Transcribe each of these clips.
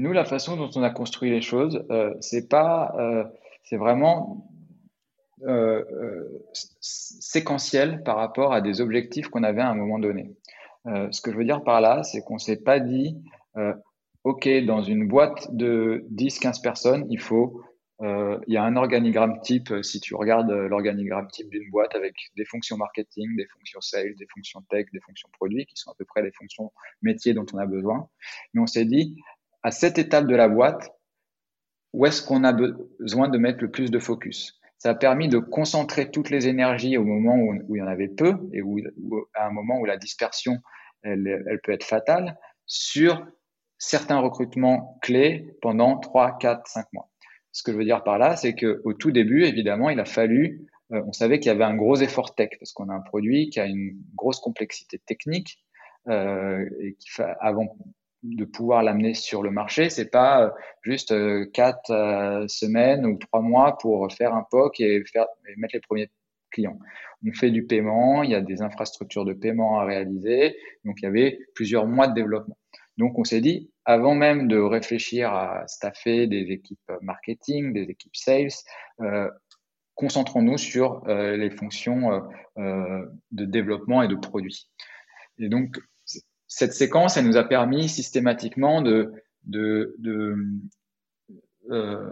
Nous, la façon dont on a construit les choses, euh, c'est pas, euh, c'est vraiment euh, séquentiel par rapport à des objectifs qu'on avait à un moment donné. ce que je veux dire par là, c'est qu'on s'est pas dit, OK, dans une boîte de 10-15 personnes, il faut, il y a un organigramme type, si tu regardes l'organigramme type d'une boîte avec des fonctions marketing, des fonctions sales, des fonctions tech, des fonctions produits, qui sont à peu près les fonctions métiers dont on a besoin. Mais on s'est dit, à cette étape de la boîte, où est-ce qu'on a besoin de mettre le plus de focus? Ça a permis de concentrer toutes les énergies au moment où, il y en avait peu et où, à un moment où la dispersion, elle, peut être fatale, sur certains recrutements clés pendant 3, 4, 5 mois. Ce que je veux dire par là, c'est qu'au tout début, évidemment, il a fallu, euh, on savait qu'il y avait un gros effort tech parce qu'on a un produit qui a une grosse complexité technique euh, et qui avant de pouvoir l'amener sur le marché. C'est pas euh, juste euh, quatre euh, semaines ou trois mois pour faire un POC et, faire, mettre les premiers clients. On fait du paiement, il y a des infrastructures de paiement à réaliser, donc il y avait plusieurs mois de développement. Donc on s'est dit, avant même de réfléchir à staffer des équipes marketing, des équipes sales, concentrons-nous sur les fonctions de développement et de produits. Et donc cette séquence, elle nous a permis systématiquement de, euh,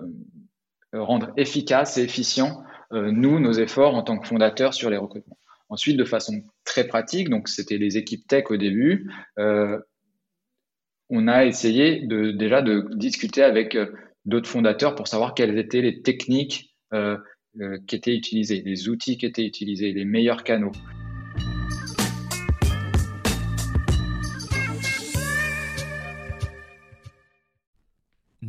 rendre efficace et efficient euh, nous, nos efforts en tant que fondateurs sur les recrutements. Ensuite, de façon très pratique, donc c'était les équipes tech au début, euh, on a essayé déjà de discuter avec d'autres fondateurs pour savoir quelles étaient les techniques qui étaient utilisées, les outils qui étaient utilisés, les meilleurs canaux.